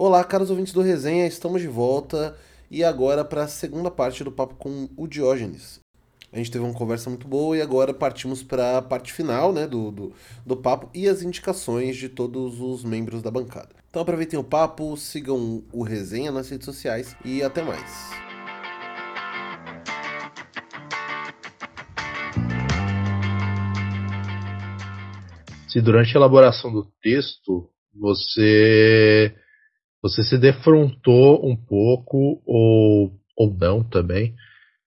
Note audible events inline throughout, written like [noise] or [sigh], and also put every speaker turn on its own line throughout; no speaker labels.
Olá, caros ouvintes do Resenha, estamos de volta e agora para a segunda parte do papo com o Diógenes. A gente teve uma conversa muito boa e agora partimos para a parte final né, do, do, do papo e as indicações de todos os membros da bancada. Então aproveitem o papo, sigam o Resenha nas redes sociais e até mais.
Se durante a elaboração do texto você você se defrontou um pouco, ou, ou não também,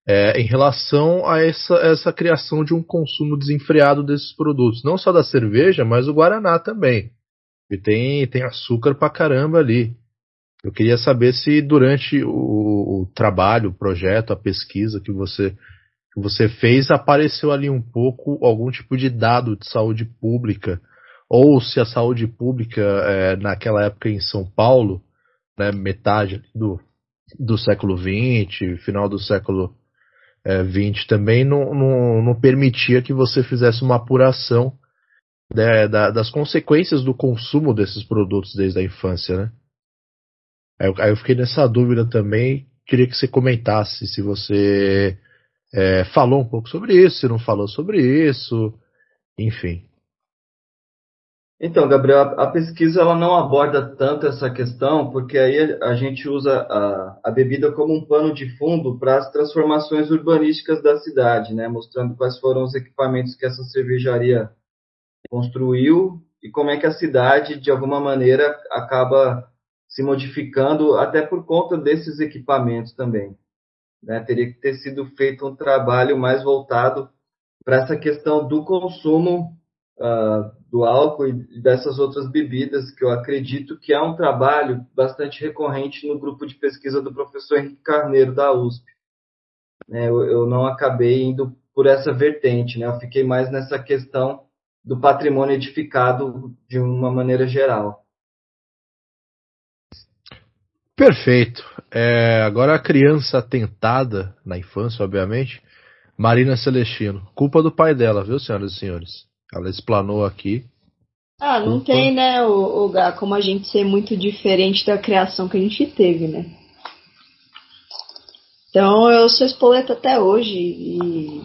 é, em relação a essa, essa criação de um consumo desenfreado desses produtos. Não só da cerveja, mas o Guaraná também. E tem, tem açúcar pra caramba ali. Eu queria saber se durante o, o trabalho, o projeto, a pesquisa que você, que você fez, apareceu ali um pouco algum tipo de dado de saúde pública ou se a saúde pública é, naquela época em São Paulo, né, metade do, do século XX, final do século XX é, também, não, não, não, permitia que você fizesse uma apuração né, da, das consequências do consumo desses produtos desde a infância, né? Aí eu, aí eu fiquei nessa dúvida também, queria que você comentasse se você é, falou um pouco sobre isso, se não falou sobre isso, enfim.
Então, Gabriel, a pesquisa ela não aborda tanto essa questão, porque aí a gente usa a, a bebida como um pano de fundo para as transformações urbanísticas da cidade, né? mostrando quais foram os equipamentos que essa cervejaria construiu e como é que a cidade, de alguma maneira, acaba se modificando, até por conta desses equipamentos também. Né? Teria que ter sido feito um trabalho mais voltado para essa questão do consumo uh, do álcool e dessas outras bebidas, que eu acredito que é um trabalho bastante recorrente no grupo de pesquisa do professor Henrique Carneiro, da USP. É, eu, não acabei indo por essa vertente, né? eu fiquei mais nessa questão do patrimônio edificado de uma maneira geral.
Perfeito. É, agora a criança atentada na infância, obviamente, Marina Celestino. Culpa do pai dela, viu, senhoras e senhores? Ela explanou aqui.
Ah, não Opa. tem, né, o, o Gá, como a gente ser muito diferente da criação que a gente teve, né? Então eu sou espoleta até hoje e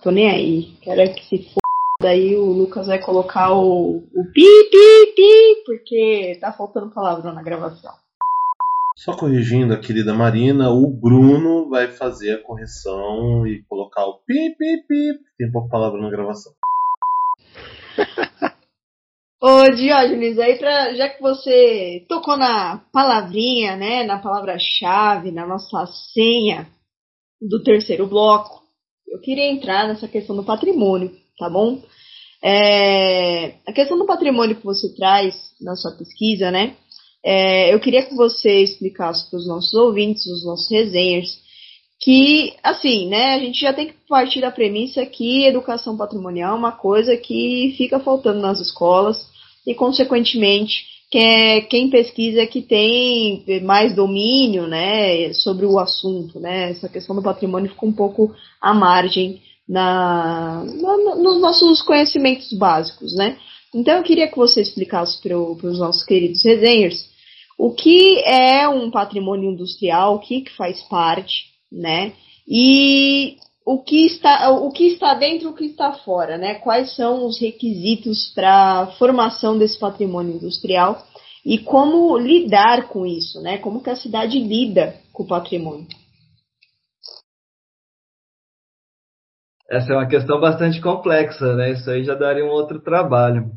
tô nem aí. Quero é que se for. Daí o Lucas vai colocar o, o pi, pi, pi, porque tá faltando palavrão na gravação.
Só corrigindo a querida Marina, o Bruno vai fazer a correção e colocar o pi, pi, pi, porque tem pouco palavra na gravação. [laughs]
Ô Diógenes, aí pra, já que você tocou na palavrinha, né, na palavra-chave, na nossa senha do terceiro bloco, eu queria entrar nessa questão do patrimônio, tá bom? É, a questão do patrimônio que você traz na sua pesquisa, né, é, eu queria que você explicasse para os nossos ouvintes, os nossos resenhers, que, assim, né, a gente já tem que partir da premissa que educação patrimonial é uma coisa que fica faltando nas escolas e, consequentemente, que quem pesquisa é que tem mais domínio, né, sobre o assunto, né, essa questão do patrimônio fica um pouco à margem na, na nos nossos conhecimentos básicos, né. Então, eu queria que você explicasse para os nossos queridos resenhers o que é um patrimônio industrial, o que, que faz parte, né? E o que está, o que está dentro e o que está fora, né? Quais são os requisitos para a formação desse patrimônio industrial e como lidar com isso, né? Como que a cidade lida com o patrimônio?
Essa é uma questão bastante complexa, né? Isso aí já daria um outro trabalho.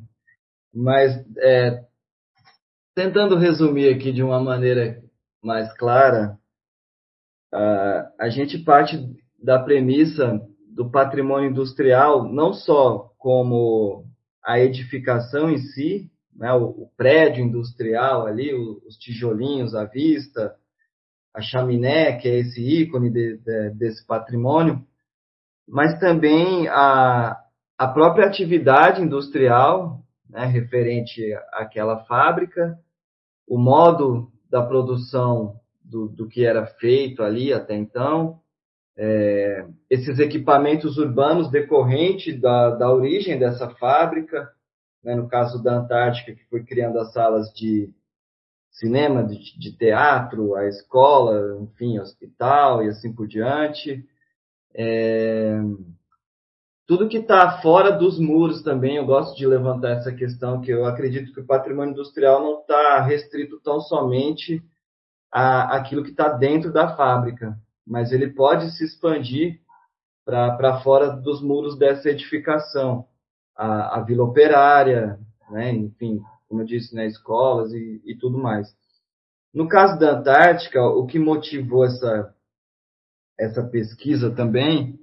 Mas é, tentando resumir aqui de uma maneira mais clara, Uh, a gente parte da premissa do patrimônio industrial não só como a edificação em si, né, o, o, prédio industrial ali, o, os tijolinhos à vista, a chaminé, que é esse ícone de, de, desse patrimônio, mas também a, a própria atividade industrial, né, referente àquela fábrica, o modo da produção do, do que era feito ali até então, é, esses equipamentos urbanos decorrentes da, da origem dessa fábrica, né, no caso da Antártica, que foi criando as salas de cinema, de, de, teatro, a escola, enfim, hospital e assim por diante. É, tudo que está fora dos muros também, eu gosto de levantar essa questão, que eu acredito que o patrimônio industrial não está restrito tão somente a aquilo que está dentro da fábrica, mas ele pode se expandir para fora dos muros dessa edificação. A, a vila operária, né, enfim, como eu disse, né, escolas e, e tudo mais. No caso da Antártica, o que motivou essa, essa pesquisa também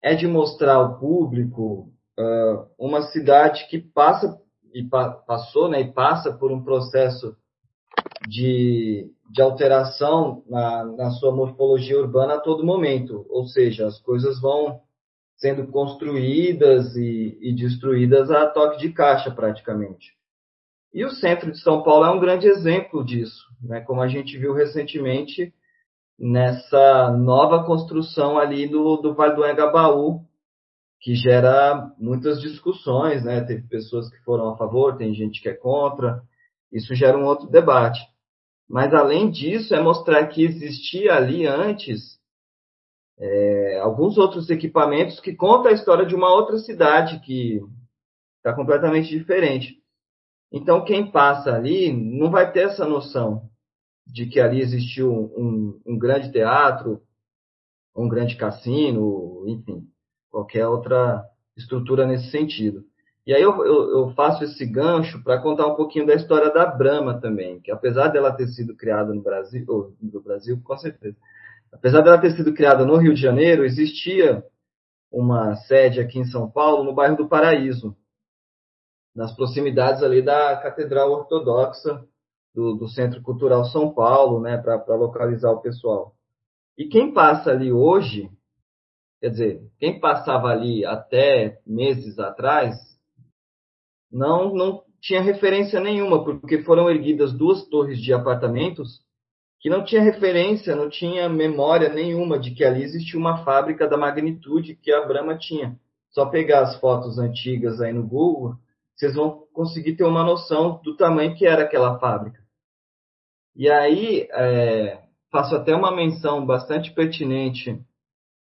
é de mostrar ao público uh, uma cidade que passa e pa, passou, né, e passa por um processo de, de alteração na, na sua morfologia urbana a todo momento, ou seja, as coisas vão sendo construídas e, e destruídas a toque de caixa praticamente. E o centro de São Paulo é um grande exemplo disso, né? como a gente viu recentemente nessa nova construção ali do, do Vale do Engabaú, que gera muitas discussões, né? Teve pessoas que foram a favor, tem gente que é contra. Isso gera um outro debate. Mas além disso, é mostrar que existia ali antes é, alguns outros equipamentos que contam a história de uma outra cidade que está completamente diferente. Então, quem passa ali não vai ter essa noção de que ali existiu um, um grande teatro, um grande cassino, enfim, qualquer outra estrutura nesse sentido. E aí eu, eu, eu faço esse gancho para contar um pouquinho da história da Brahma também, que apesar dela ter sido criada no Brasil, ou no Brasil, com certeza, apesar dela ter sido criada no Rio de Janeiro, existia uma sede aqui em São Paulo, no bairro do Paraíso, nas proximidades ali da Catedral Ortodoxa do, do Centro Cultural São Paulo, né, para localizar o pessoal. E quem passa ali hoje, quer dizer, quem passava ali até meses atrás, não, não tinha referência nenhuma, porque foram erguidas duas torres de apartamentos que não tinha referência, não tinha memória nenhuma de que ali existia uma fábrica da magnitude que a Brahma tinha. Só pegar as fotos antigas aí no Google, vocês vão conseguir ter uma noção do tamanho que era aquela fábrica. E aí, é, faço até uma menção bastante pertinente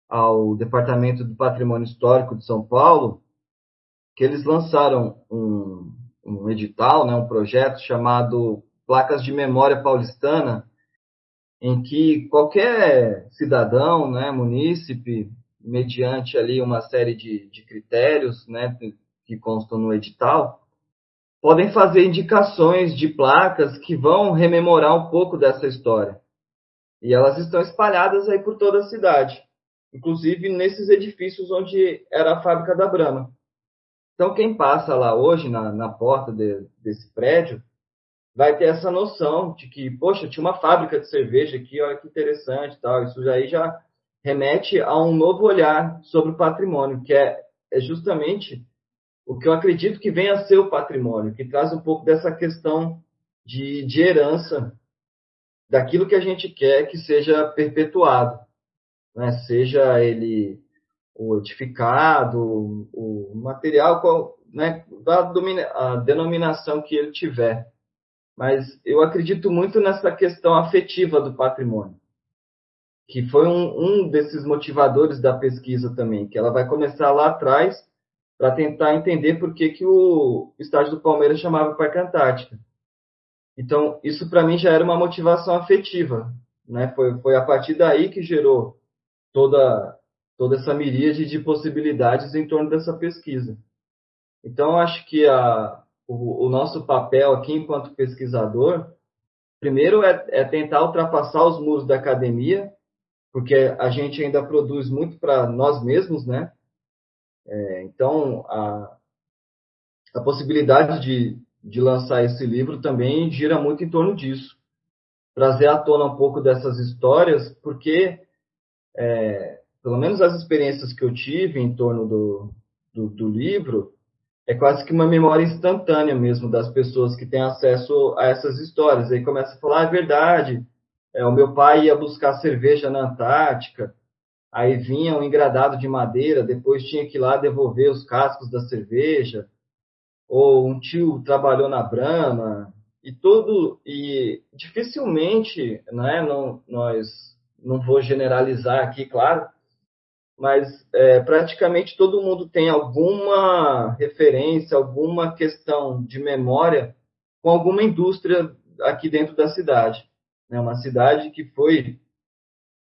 ao Departamento do Patrimônio Histórico de São Paulo, que eles lançaram um, um edital, né, um projeto chamado Placas de Memória Paulistana, em que qualquer cidadão, né, munícipe, mediante ali uma série de, de critérios né, que constam no edital, podem fazer indicações de placas que vão rememorar um pouco dessa história. E elas estão espalhadas aí por toda a cidade, inclusive nesses edifícios onde era a fábrica da Brahma. Então, quem passa lá hoje, na, na porta de, desse prédio, vai ter essa noção de que, poxa, tinha uma fábrica de cerveja aqui, olha que interessante tal. Isso aí já remete a um novo olhar sobre o patrimônio, que é, é justamente o que eu acredito que venha a ser o patrimônio, que traz um pouco dessa questão de, de herança, daquilo que a gente quer que seja perpetuado, né? seja ele o edificado, o material, né? da a denominação que ele tiver. Mas eu acredito muito nessa questão afetiva do patrimônio, que foi um, um desses motivadores da pesquisa também, que ela vai começar lá atrás para tentar entender por que, que o estádio do Palmeiras chamava Parque Antártica. Então, isso para mim já era uma motivação afetiva. Né? Foi, foi a partir daí que gerou toda, toda essa miríade de possibilidades em torno dessa pesquisa. Então, acho que a, o, o, nosso papel aqui enquanto pesquisador, primeiro é, é tentar ultrapassar os muros da academia, porque a gente ainda produz muito para nós mesmos, né? É, então, a, a possibilidade de, de lançar esse livro também gira muito em torno disso. Trazer à tona um pouco dessas histórias, porque, é, pelo menos as experiências que eu tive em torno do, do, do livro, é quase que uma memória instantânea mesmo das pessoas que têm acesso a essas histórias. Aí começa a falar, ah, é verdade, é, o meu pai ia buscar cerveja na Antártica, aí vinha um engradado de madeira, depois tinha que ir lá devolver os cascos da cerveja, ou um tio trabalhou na Brahma, e tudo e dificilmente, né, não, nós não vou generalizar aqui, claro, mas é, praticamente todo mundo tem alguma referência, alguma questão de memória com alguma indústria aqui dentro da cidade. Né? uma cidade que foi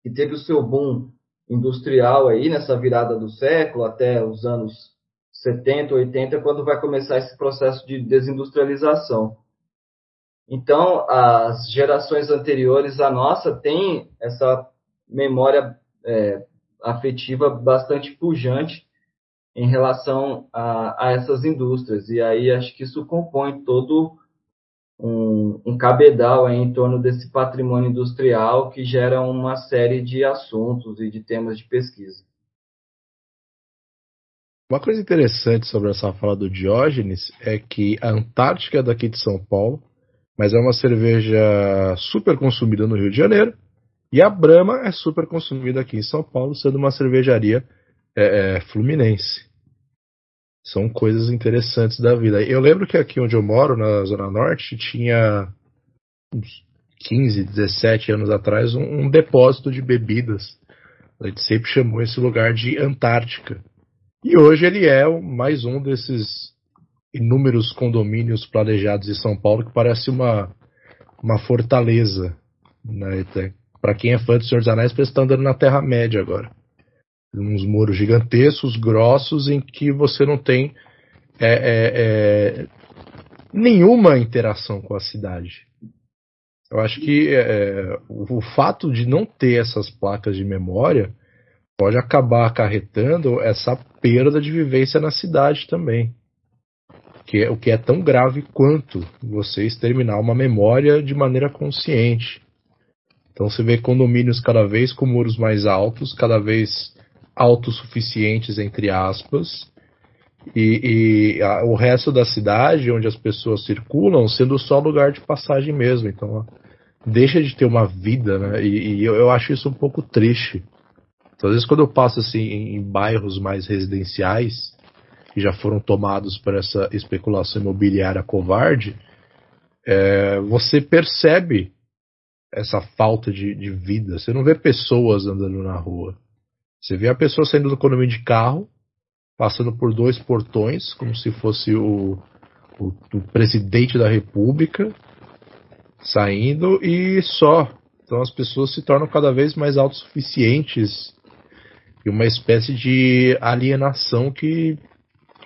que teve o seu boom industrial aí nessa virada do século até os anos 70, 80, quando vai começar esse processo de desindustrialização. Então, as gerações anteriores à nossa têm essa memória é, afetiva bastante pujante em relação a, a, essas indústrias. E aí acho que isso compõe todo um, um cabedal em torno desse patrimônio industrial que gera uma série de assuntos e de temas de pesquisa.
Uma coisa interessante sobre essa fala do Diógenes é que a Antártica é daqui de São Paulo mas é uma cerveja super consumida no Rio de Janeiro. E a Brahma é super consumida aqui em São Paulo, sendo uma cervejaria é, é, fluminense. São coisas interessantes da vida. Eu lembro que aqui onde eu moro, na Zona Norte, tinha uns 15, 17 anos atrás um, um depósito de bebidas. A gente sempre chamou esse lugar de Antártica. E hoje ele é mais um desses inúmeros condomínios planejados em São Paulo que parece uma, uma fortaleza. Né? Para quem é fã do Senhor dos Anéis, parece estar andando na Terra-média agora. Uns muros gigantescos, grossos, em que você não tem é, é, é, nenhuma interação com a cidade. Eu acho que é, o, o fato de não ter essas placas de memória pode acabar acarretando essa perda de vivência na cidade também que é, o que é tão grave quanto você exterminar uma memória de maneira consciente. Então você vê condomínios cada vez com muros mais altos, cada vez autossuficientes, entre aspas, e, e a, o resto da cidade, onde as pessoas circulam, sendo só lugar de passagem mesmo. Então deixa de ter uma vida, né? E, e eu, eu, acho isso um pouco triste. Então, às vezes, quando eu passo assim em, em bairros mais residenciais, que já foram tomados por essa especulação imobiliária covarde, é, você percebe essa falta de, de, vida. Você não vê pessoas andando na rua. Você vê a pessoa saindo do condomínio de carro, passando por dois portões, como se fosse o, o, o presidente da república, saindo e só. Então as pessoas se tornam cada vez mais autossuficientes e uma espécie de alienação que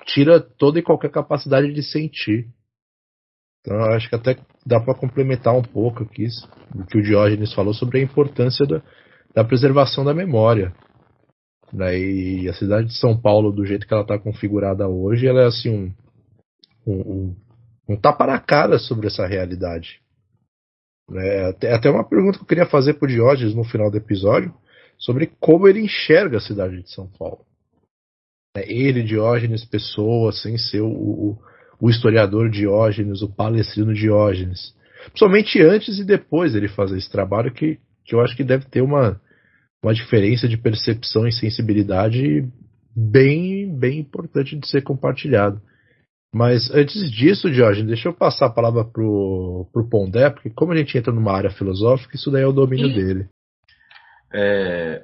tira toda e qualquer capacidade de sentir. Então acho que até dá para complementar um pouco aqui o que o Diógenes falou sobre a importância da, da preservação da memória. Né? E a cidade de São Paulo, do jeito que ela está configurada hoje, ela é assim um, um, um, um tapa na cara sobre essa realidade. É até, até uma pergunta que eu queria fazer para o Diógenes no final do episódio sobre como ele enxerga a cidade de São Paulo. É, ele, Diógenes Pessoa, sem ser o, o historiador Diógenes, o palestrino Diógenes. Principalmente antes e depois ele fazer esse trabalho que, que eu acho que deve ter uma, uma diferença de percepção e sensibilidade bem, bem importante de ser compartilhado. Mas antes disso, Diógenes, deixa eu passar a palavra pro, pro Pondé, porque como a gente entra numa área filosófica, isso daí é o domínio dele.
É...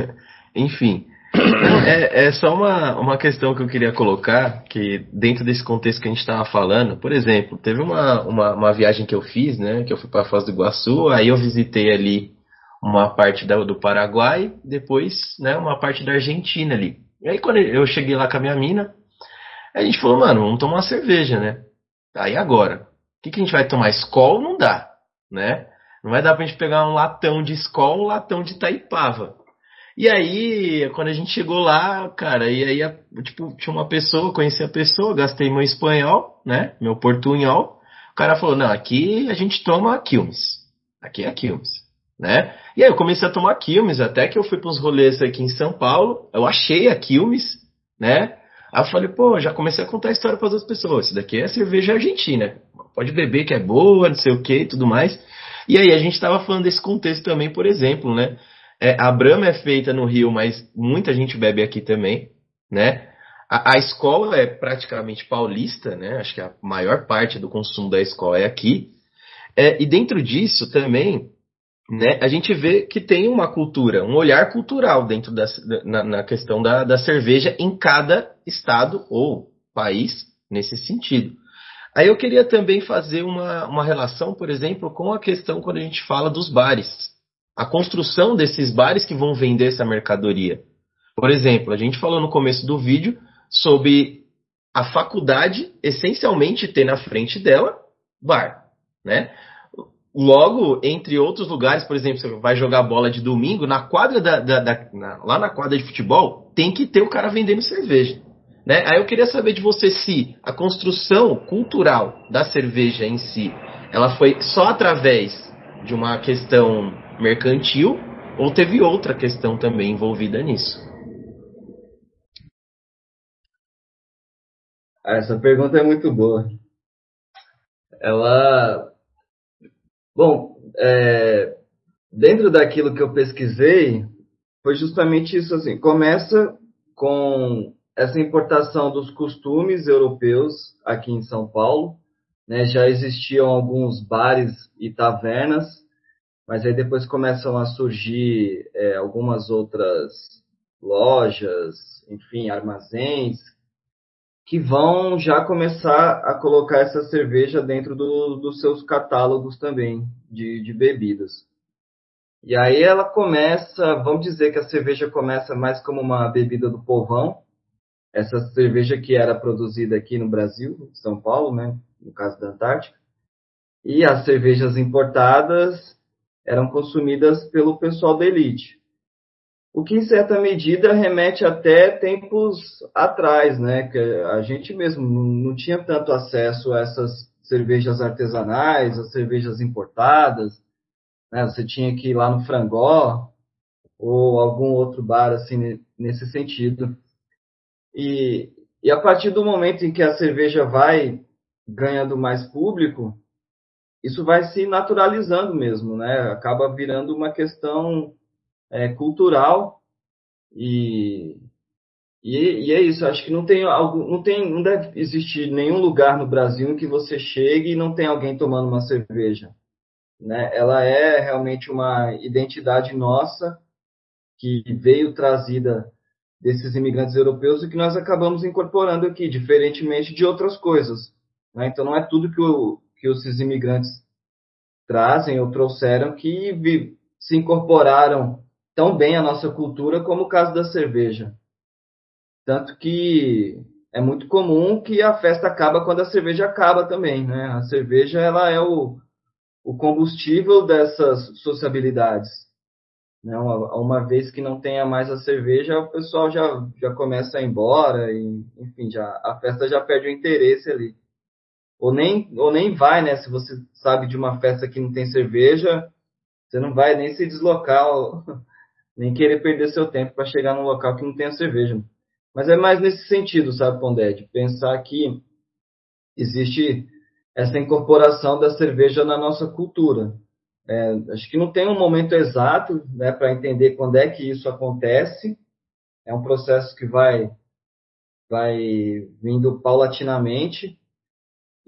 [laughs] Enfim, é, é, só uma, uma questão que eu queria colocar, que dentro desse contexto que a gente estava falando, por exemplo, teve uma, uma, uma, viagem que eu fiz, né, que eu fui para Foz do Iguaçu, aí eu visitei ali uma parte da, do Paraguai, depois, né, uma parte da Argentina ali. E aí quando eu cheguei lá com a minha mina, a gente falou, mano, vamos tomar uma cerveja, né? Aí agora, o que, que a gente vai tomar? Skol não dá, né? Não vai dar pra gente pegar um latão de Skol, um latão de Taipava. E aí, quando a gente chegou lá, cara, e aí, tipo, tinha uma pessoa, conheci a pessoa, gastei meu espanhol, né? Meu portunhol. O cara falou: não, aqui a gente toma Quilmes. Aqui é Quilmes, né? E aí eu comecei a tomar Quilmes, até que eu fui para uns rolês aqui em São Paulo, eu achei a Quilmes, né? Aí eu falei, pô, já comecei a contar a história para as outras pessoas. Isso daqui é cerveja argentina. Pode beber que é boa, não sei o que e tudo mais. E aí a gente estava falando desse contexto também, por exemplo, né? É, a Brahma é feita no Rio, mas muita gente bebe aqui também, né? A, a, escola é praticamente paulista, né? Acho que a maior parte do consumo da escola é aqui. É, e dentro disso também, né, a gente vê que tem uma cultura, um olhar cultural dentro da, na, na questão da, da cerveja em cada estado ou país nesse sentido. Aí eu queria também fazer uma, uma relação, por exemplo, com a questão quando a gente fala dos bares. A construção desses bares que vão vender essa mercadoria. Por exemplo, a gente falou no começo do vídeo sobre a faculdade essencialmente ter na frente dela bar, né? Logo, entre outros lugares, por exemplo, você vai jogar bola de domingo, na quadra da, da, da na, lá na quadra de futebol, tem que ter o cara vendendo cerveja. Né? Aí eu queria saber de você se a construção cultural da cerveja em si, ela foi só através de uma questão mercantil ou teve outra questão também envolvida nisso?
Ah, essa pergunta é muito boa. Ela, bom, é, dentro daquilo que eu pesquisei, foi justamente isso assim. Começa com essa importação dos costumes europeus aqui em São Paulo. Né, já existiam alguns bares e tavernas, mas aí depois começam a surgir é, algumas outras lojas, enfim, armazéns, que vão já começar a colocar essa cerveja dentro do, dos seus catálogos também de, de bebidas. E aí ela começa, vamos dizer que a cerveja começa mais como uma bebida do povão, essa cerveja que era produzida aqui no Brasil, São Paulo, né, no caso da Antártica, e as cervejas importadas eram consumidas pelo pessoal da elite. O que, em certa medida, remete até tempos atrás, né? Que a gente mesmo não tinha tanto acesso a essas cervejas artesanais, as cervejas importadas. Né? Você tinha que ir lá no Frangó ou algum outro bar, assim, nesse sentido. E, e a partir do momento em que a cerveja vai ganhando mais público, isso vai se naturalizando mesmo, né? Acaba virando uma questão é, cultural e, e, e, é isso. Acho que não tem algo, não tem, não deve existir nenhum lugar no Brasil em que você chegue e não tem alguém tomando uma cerveja, né? Ela é realmente uma identidade nossa que veio trazida desses imigrantes europeus e que nós acabamos incorporando aqui, diferentemente de outras coisas. Né? Então, não é tudo que, o, que esses imigrantes trazem ou trouxeram que se incorporaram tão bem à nossa cultura como o caso da cerveja. Tanto que é muito comum que a festa acaba quando a cerveja acaba também, né? A cerveja ela é o, o combustível dessas sociabilidades. Né? Uma, uma, vez que não tenha mais a cerveja, o pessoal já, já começa a ir embora, e, enfim, já, a festa já perde o interesse ali. Ou nem, ou nem vai, né? Se você sabe de uma festa que não tem cerveja, você não vai nem se deslocar, [laughs] nem querer perder seu tempo para chegar num local que não tenha cerveja. Mas é mais nesse sentido, sabe, Pondé? De pensar que existe essa incorporação da cerveja na nossa cultura. É, acho que não tem um momento exato né, para entender quando é que isso acontece. É um processo que vai, vai vindo paulatinamente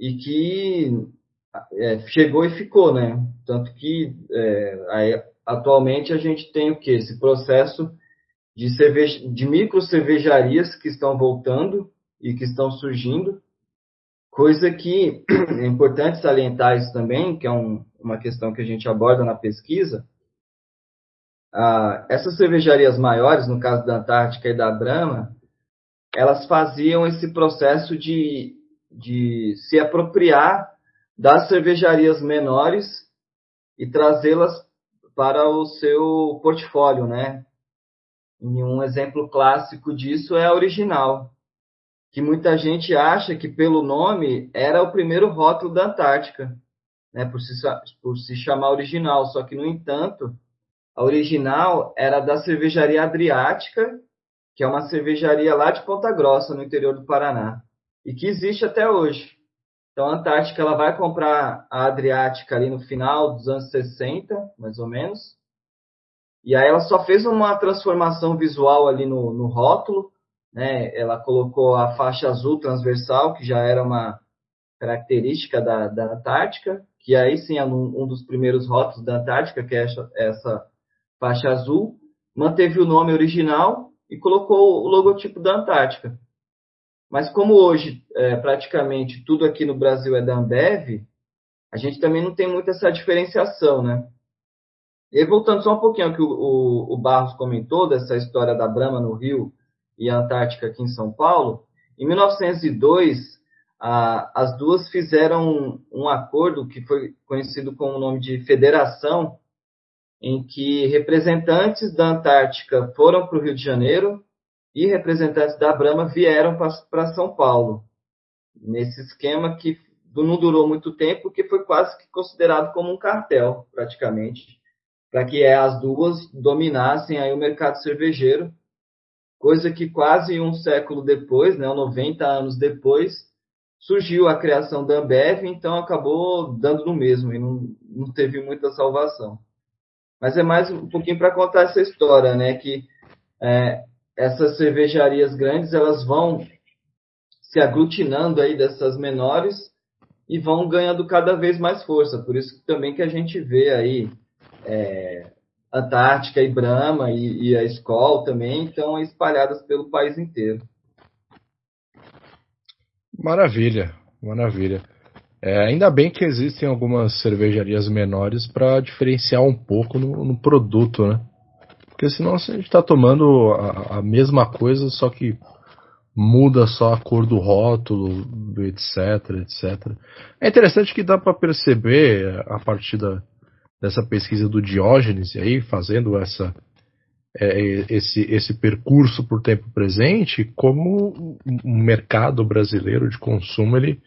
e que é, chegou e ficou, né? Tanto que é, aí, atualmente a gente tem o que? Esse processo de, cerveja, de micro cervejarias que estão voltando e que estão surgindo, coisa que [clears throat] é importante salientar isso também, que é um, uma questão que a gente aborda na pesquisa, ah, essas cervejarias maiores, no caso da Antártica e da Brahma, elas faziam esse processo de, de se apropriar das cervejarias menores e trazê-las para o seu portfólio, né? E um exemplo clássico disso é a original, que muita gente acha que pelo nome era o primeiro rótulo da Antártica né, por, se, por se chamar original. Só que, no entanto, a original era da cervejaria Adriática, que é uma cervejaria lá de Ponta Grossa, no interior do Paraná, e que existe até hoje. Então, a Antártica ela vai comprar a Adriática ali no final dos anos 60, mais ou menos. E aí ela só fez uma transformação visual ali no, no rótulo, né? Ela colocou a faixa azul transversal, que já era uma característica da, da Antártica, que aí sim é um, um dos primeiros rótulos da Antártica, que é essa, essa faixa azul, manteve o nome original e colocou o logotipo da Antártica. Mas como hoje é, praticamente tudo aqui no Brasil é da Ambev, a gente também não tem muito essa diferenciação, né? E voltando só um pouquinho ao que o, o, o Barros comentou dessa história da Brahma no Rio e a Antártica aqui em São Paulo, em 1902 a, as duas fizeram um, um acordo que foi conhecido com o nome de Federação, em que representantes da Antártica foram para o Rio de Janeiro e representantes da Brahma vieram para São Paulo. Nesse esquema que não durou muito tempo, porque foi quase que considerado como um cartel, praticamente, para que as duas dominassem aí o mercado cervejeiro, coisa que quase um século depois, né, 90 anos depois, surgiu a criação da Ambev, então acabou dando no mesmo e não, não teve muita salvação. Mas é mais um pouquinho para contar essa história, né, que é, essas cervejarias grandes elas vão se aglutinando aí dessas menores e vão ganhando cada vez mais força. Por isso também que a gente vê aí é, Antártica e Brahma e, e a Skol também estão espalhadas pelo país inteiro.
Maravilha, maravilha. É, ainda bem que existem algumas cervejarias menores para diferenciar um pouco no, no produto, né? Porque senão a gente está tomando a, a, mesma coisa, só que muda só a cor do rótulo, etc, etc. É interessante que dá para perceber a partir da, dessa pesquisa do Diógenes aí, fazendo essa é, esse, esse percurso por tempo presente, como o mercado brasileiro de consumo ele,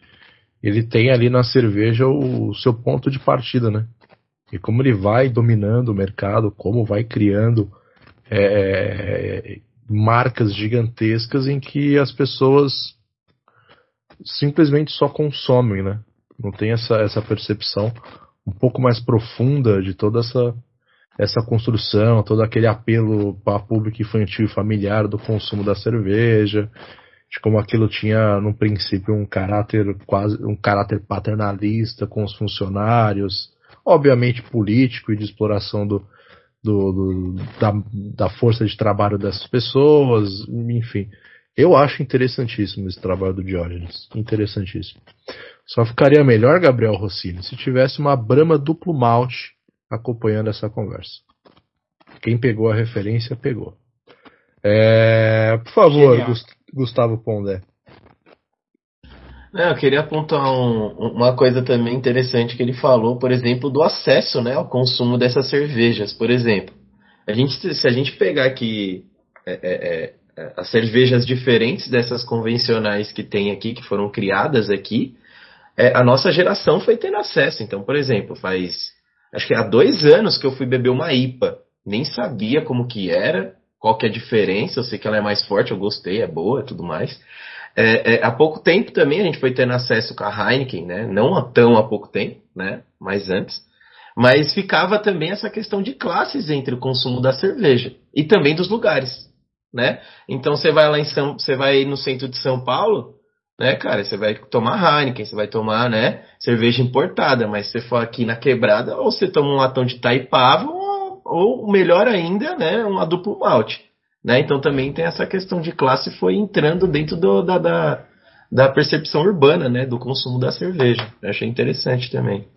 ele tem ali na cerveja o, o seu ponto de partida, né? E como ele vai dominando o mercado, como vai criando é, é, marcas gigantescas em que as pessoas simplesmente só consomem, né? Não tem essa, essa percepção um pouco mais profunda de toda essa, essa construção, todo aquele apelo para público infantil e familiar do consumo da cerveja, de como aquilo tinha no princípio um caráter quase um caráter paternalista com os funcionários, obviamente político e de exploração do, do, do, da, da força de trabalho dessas pessoas, enfim. Eu acho interessantíssimo esse trabalho do Diógenes. Interessantíssimo. Só ficaria melhor, Gabriel Rossini, se tivesse uma Brahma duplo malte acompanhando essa conversa. Quem pegou a referência, pegou. É, por favor, Genial. Gustavo Pondé.
Eu queria apontar um, uma coisa também interessante que ele falou, por exemplo, do acesso né, ao consumo dessas cervejas. Por exemplo, a gente, se a gente pegar aqui é, é, é, as cervejas diferentes dessas convencionais que tem aqui, que foram criadas aqui, é, a nossa geração foi tendo acesso. Então, por exemplo, faz acho que há dois anos que eu fui beber uma IPA. Nem sabia como que era, qual que é a diferença. Eu sei que ela é mais forte, eu gostei, é boa, tudo mais. É, é, há pouco tempo também a gente foi tendo acesso com a Heineken, né? Não há tão há pouco tempo, né? Mas antes. Mas ficava também essa questão de classes entre o consumo da cerveja e também dos lugares, né? Então você vai lá em São, você vai no centro de São Paulo, né, cara? Você vai tomar Heineken, você vai tomar, né, cerveja importada, mas se você for aqui na quebrada, ou você toma um latão de Taipava, ou, ou melhor ainda, né, uma duplo malte, né? Então também tem essa questão de classe foi entrando dentro do, da, da, da percepção urbana, né, do consumo da cerveja. Eu achei interessante também.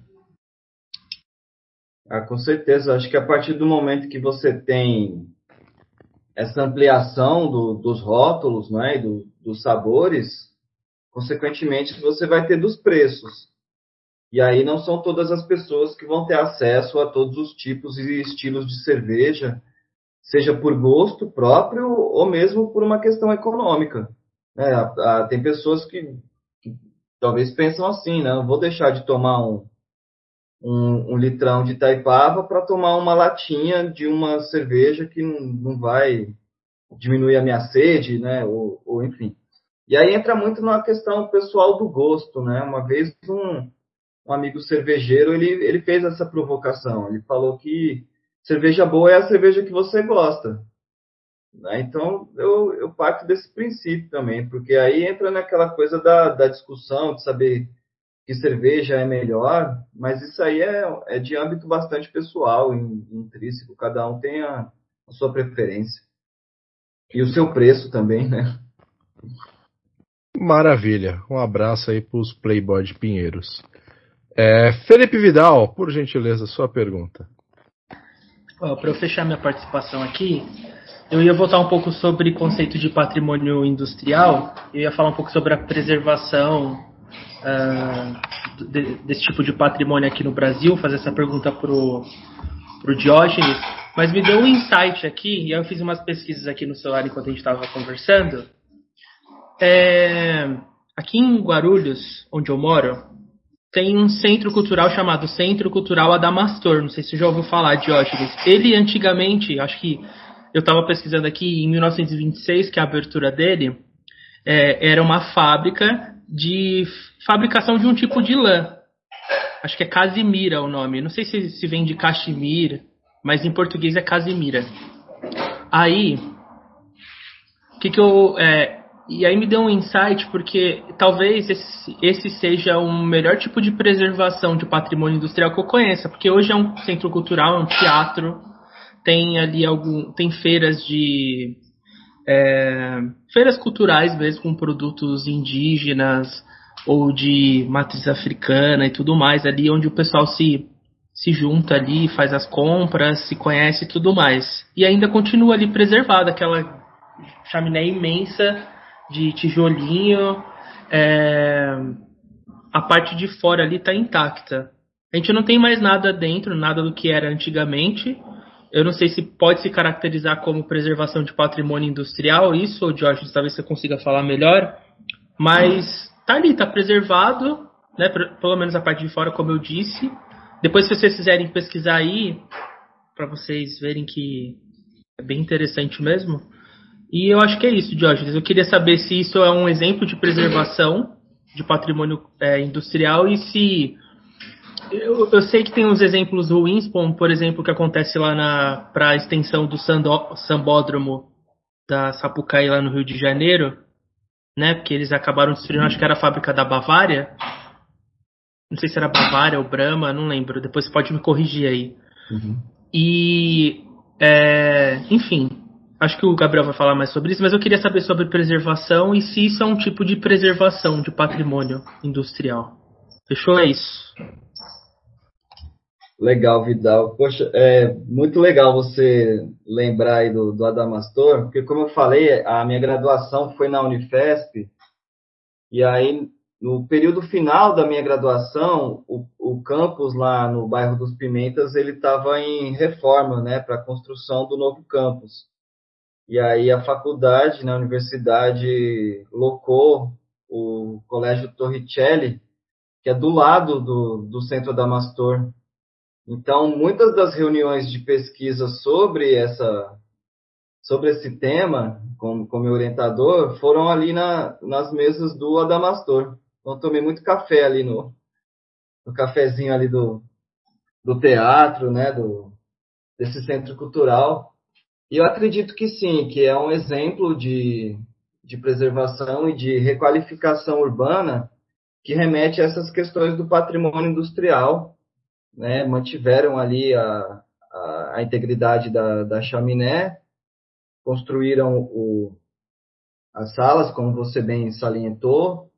Ah, com certeza. Acho que a partir do momento que você tem essa ampliação do, dos rótulos, né, e do, dos sabores, consequentemente, você vai ter dos preços. E aí não são todas as pessoas que vão ter acesso a todos os tipos e estilos de cerveja, seja por gosto próprio ou mesmo por uma questão econômica. É, tem pessoas que, que, talvez pensam assim, né? vou deixar de tomar um, um, um litrão de taipava para tomar uma latinha de uma cerveja que não, não vai diminuir a minha sede, né? Ou, ou enfim. E aí entra muito na questão pessoal do gosto, né? Uma vez um, um amigo cervejeiro, ele, ele fez essa provocação. Ele falou que cerveja boa é a cerveja que você gosta. Né? Então, eu, eu parto desse princípio também, porque aí entra naquela coisa da, da discussão, de saber que cerveja é melhor, mas isso aí é, é de âmbito bastante pessoal, intrínseco, cada um tem a, a sua preferência. E o seu preço também, né?
Maravilha. Um abraço aí para os Playboy de Pinheiros. É, Felipe Vidal, por gentileza, sua pergunta.
Para eu fechar minha participação aqui, eu ia voltar um pouco sobre conceito de patrimônio industrial. Eu ia falar um pouco sobre a preservação uh, de, desse tipo de patrimônio aqui no Brasil, fazer essa pergunta pro pro Diógenes, mas me deu um insight aqui, e eu fiz umas pesquisas aqui no celular enquanto a gente estava conversando. É, aqui em Guarulhos, onde eu moro, tem um centro cultural chamado Centro Cultural Adamastor. Não sei se você já ouviu falar, Diógenes. Ele antigamente, acho que eu estava pesquisando aqui, em 1926, que é a abertura dele, é, era uma fábrica de fabricação de um tipo de lã. Acho que é Casimira o nome. Não sei se, se vem de mas em português é Casimira. Aí, o que, que eu. É, e aí me deu um insight, porque talvez esse, esse seja o melhor tipo de preservação de patrimônio industrial que eu conheça, porque hoje é um centro cultural, é um teatro, tem ali algum. tem feiras de. É, feiras culturais mesmo, com produtos indígenas ou de matriz africana e tudo mais, ali onde o pessoal se, se junta ali, faz as compras, se conhece e tudo mais. E ainda continua ali preservada aquela chaminé imensa de tijolinho. É, a parte de fora ali está intacta. A gente não tem mais nada dentro, nada do que era antigamente. Eu não sei se pode se caracterizar como preservação de patrimônio industrial, isso, Jorge, talvez você consiga falar melhor. Mas tá ali, tá preservado, né? Pelo menos a parte de fora, como eu disse. Depois, se vocês quiserem pesquisar aí, para vocês verem que é bem interessante mesmo. E eu acho que é isso, Diógenes. Eu queria saber se isso é um exemplo de preservação de patrimônio é, industrial e se. Eu, eu, sei que tem uns exemplos ruins, como, por exemplo, o que acontece lá para a extensão do Sando, Sambódromo da Sapucaí, lá no Rio de Janeiro, né? Porque eles acabaram destruindo, acho que era a fábrica da Bavária. Não sei se era Bavária ou Brahma, não lembro. Depois você pode me corrigir aí. Uhum. E, é, enfim, acho que o Gabriel vai falar mais sobre isso, mas eu queria saber sobre preservação e se isso é um tipo de preservação de patrimônio industrial. Fechou? É isso.
Legal, Vidal. Poxa, é muito legal você lembrar aí do, do Adamastor, porque como eu falei, a minha graduação foi na Unifesp, e aí no período final da minha graduação, o, o campus lá no bairro dos Pimentas, ele estava em reforma, né, para a construção do novo campus. E aí a faculdade, na né, universidade, locou o Colégio Torricelli, que é do lado do, do Centro Adamastor, então, muitas das reuniões de pesquisa sobre essa sobre esse tema, com, com meu orientador, foram ali na, nas mesas do Adamastor. Então, tomei muito café ali no, no cafezinho ali do, do teatro, né, do, desse centro cultural. Eu acredito que sim, que é um exemplo de, de preservação e de requalificação urbana que remete a essas questões do patrimônio industrial né, mantiveram ali a, a, a integridade da, da chaminé, construíram o, as salas, como você bem salientou,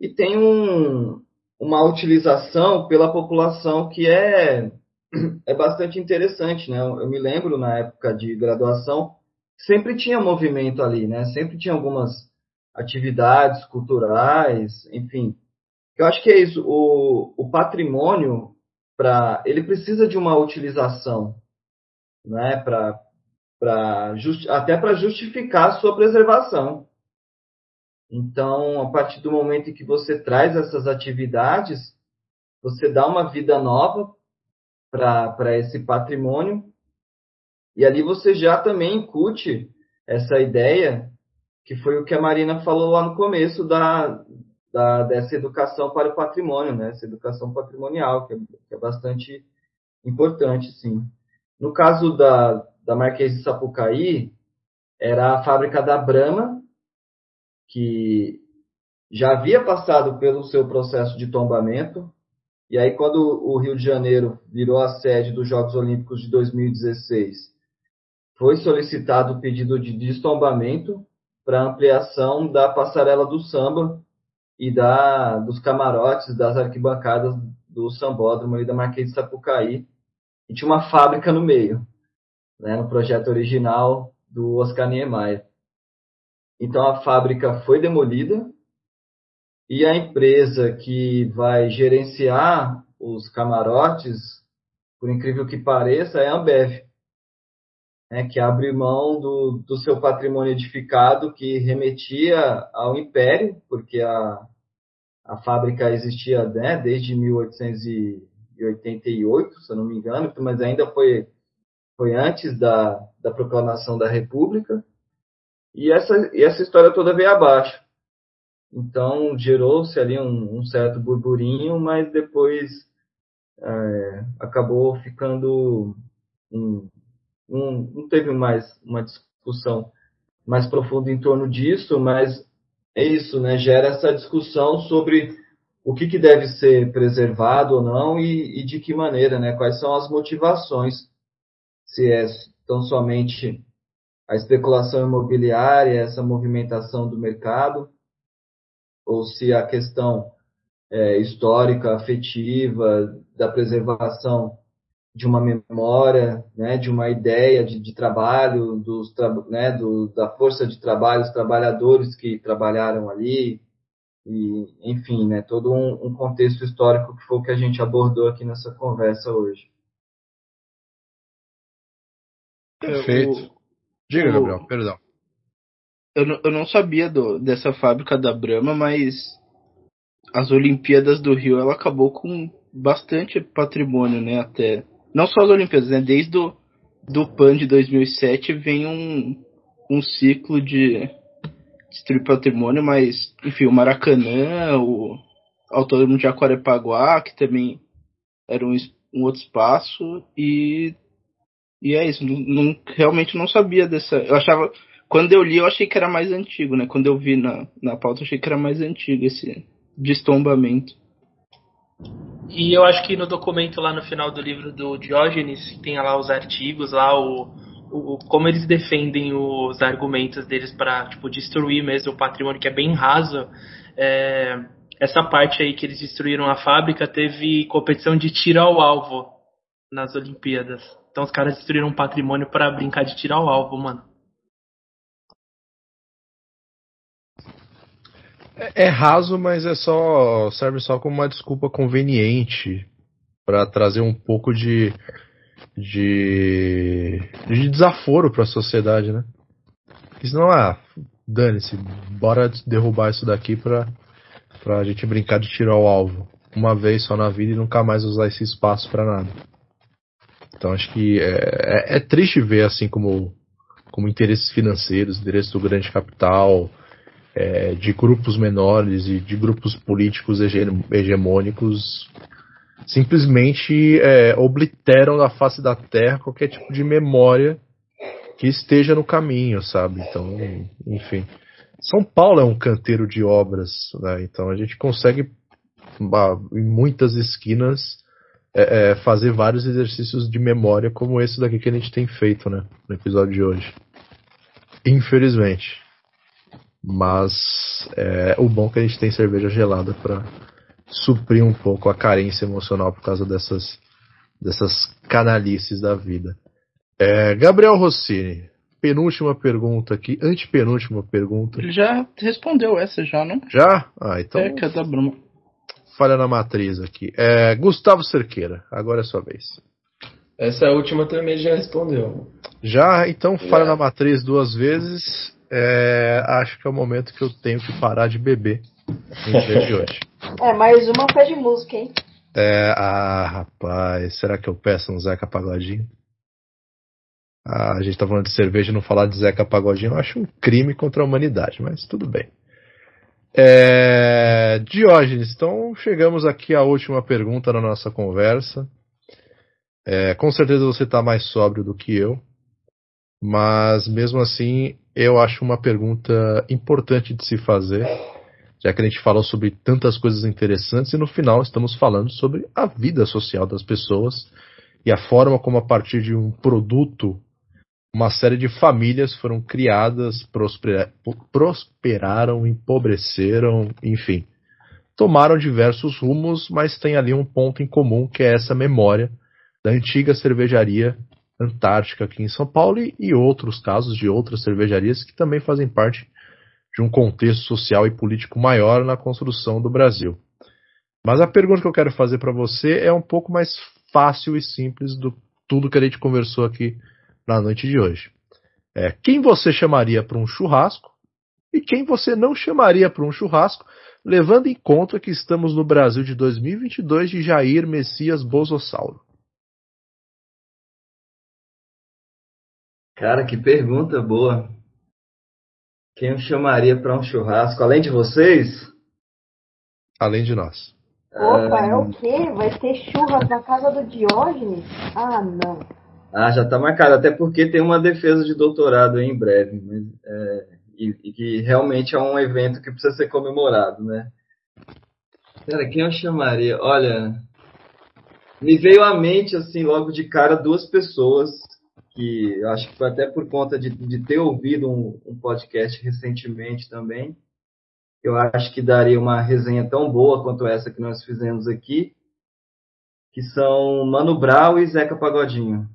e tem um, uma utilização pela população que é, [clears throat] é bastante interessante. Né? Eu me lembro, na época de graduação, sempre tinha movimento ali, né? sempre tinha algumas atividades culturais, enfim. Eu acho que é isso. O, o patrimônio para ele precisa de uma utilização, né, para para até para justificar a sua preservação. Então, a partir do momento em que você traz essas atividades, você dá uma vida nova para esse patrimônio e ali você já também incute essa ideia que foi o que a Marina falou lá no começo da, da, dessa educação para o patrimônio, né? essa educação patrimonial, que é, que é bastante importante, sim. No caso da, da Marquês de Sapucaí, era a fábrica da Brahma, que já havia passado pelo seu processo de tombamento, e aí quando o Rio de Janeiro virou a sede dos Jogos Olímpicos de 2016, foi solicitado o pedido de destombamento para ampliação da passarela do samba e da, dos camarotes, das arquibancadas do sambódromo ali da Marquês de Sapucaí. E tinha uma fábrica no meio, né, no projeto original do Oscar Niemeyer. Então a fábrica foi demolida e a empresa que vai gerenciar os camarotes, por incrível que pareça, é a Ambev né, que abre mão do, do seu patrimônio edificado que remetia ao Império, porque a, a fábrica existia né, desde 1888, se eu não me engano, mas ainda foi, foi antes da, da proclamação da República. E essa, e essa história toda veio abaixo. Então gerou-se ali um, um, certo burburinho, mas depois é, acabou ficando um, não, não teve mais uma discussão mais profunda em torno disso, mas é isso, né? Gera essa discussão sobre o que, que deve ser preservado ou não e, e, de que maneira, né? Quais são as motivações? Se é tão somente a especulação imobiliária, essa movimentação do mercado, ou se a questão é, histórica, afetiva, da preservação de uma memória, né, de uma ideia de, de trabalho, dos, né, do, da força de trabalho, dos trabalhadores que trabalharam ali, e, enfim, né, todo um, um, contexto histórico que foi o que a gente abordou aqui nessa conversa hoje.
Perfeito. Diga, o, Gabriel, perdão.
Eu não, eu não sabia do, dessa fábrica da Brahma, mas as Olimpíadas do Rio ela acabou com bastante patrimônio, né? Até não só as Olimpíadas, né? Desde do, do PAN de 2007 vem um, um ciclo de destruir patrimônio, mas, enfim, o Maracanã, o Autódromo de Aquarepaguá, que também era um, um outro espaço, e, e é isso, não, não, realmente não sabia dessa. Eu achava. Quando eu li, eu achei que era mais antigo, né? Quando eu vi na, na pauta, eu achei que era mais antigo esse destombamento.
E eu acho que no documento lá no final do livro do Diógenes, tem lá os artigos, lá o, o como eles defendem os argumentos deles para tipo, destruir mesmo o patrimônio, que é bem raso. É, essa parte aí que eles destruíram a fábrica teve competição de tiro ao alvo nas Olimpíadas. Então os caras destruíram um patrimônio para brincar de tiro ao alvo, mano.
É, é, raso, mas é só serve só como uma desculpa conveniente para trazer um pouco de de, de desaforo para a sociedade, né? Porque senão, ah, dane-se, bora derrubar isso daqui para pra gente brincar de tirar o alvo uma vez só na vida e nunca mais usar esse espaço para nada. Então acho que é, é, é, triste ver assim como, como interesses financeiros, interesses do grande capital, é, de grupos menores e de grupos políticos hegemônicos simplesmente é, obliteram da face da terra qualquer tipo de memória que esteja no caminho, sabe? Então, enfim. São Paulo é um canteiro de obras, né? Então a gente consegue em muitas esquinas é, é, fazer vários exercícios de memória como esse daqui que a gente tem feito, né? No episódio de hoje. Infelizmente. Mas é o bom é que a gente tem cerveja gelada para suprir um pouco a carência emocional por causa dessas, dessas canalices da vida. É, Gabriel Rossini, penúltima pergunta aqui, antepenúltima pergunta.
Ele já respondeu essa já, não?
Já? Ah, então.
É, que é da Bruma.
Falha na matriz aqui. É, Gustavo Cerqueira, agora é sua vez.
Essa última também já respondeu.
Já? Então falha na matriz duas vezes é, acho que é o momento que eu tenho que parar de beber no dia de hoje.
É, mais uma pede música, hein?
É, ah, rapaz, será que eu peço um Zeca Pagodinho? Ah, a gente tá falando de cerveja e não falar de Zeca Pagodinho, eu acho um crime contra a humanidade, mas tudo bem. É, Diógenes, então chegamos aqui à última pergunta na nossa conversa. É, com certeza você está mais sóbrio do que eu, mas mesmo assim eu acho uma pergunta importante de se fazer já que a gente falou sobre tantas coisas interessantes e no final estamos falando sobre a vida social das pessoas e a forma como a partir de um produto uma série de famílias foram criadas, prosperaram, empobreceram, enfim, tomaram diversos rumos, mas tem ali um ponto em comum que é essa memória da antiga cervejaria Antártica aqui em São Paulo e, e outros casos de outras cervejarias que também fazem parte de um contexto social e político maior na construção do Brasil. Mas a pergunta que eu quero fazer para você é um pouco mais fácil e simples do tudo que a gente conversou aqui na noite de hoje. É, quem você chamaria para um churrasco e quem você não chamaria para um churrasco, levando em conta que estamos no Brasil de 2022 de Jair Messias Bolsonaro.
Cara, que pergunta boa. Quem eu chamaria para um churrasco, além de vocês?
Além de nós.
Opa, é o quê? Vai ter churras na casa do Diógenes? Ah, não.
Ah, já está marcado, até porque tem uma defesa de doutorado aí em breve, mas, é, e, e, que realmente é um evento que precisa ser comemorado, né? Cara, quem eu chamaria? Olha, me veio à mente, assim, logo de cara, duas pessoas que acho que foi até por conta de, de ter ouvido um, um, podcast recentemente também. Eu acho que daria uma resenha tão boa quanto essa que nós fizemos aqui, que são Mano Brown e Zeca Pagodinho.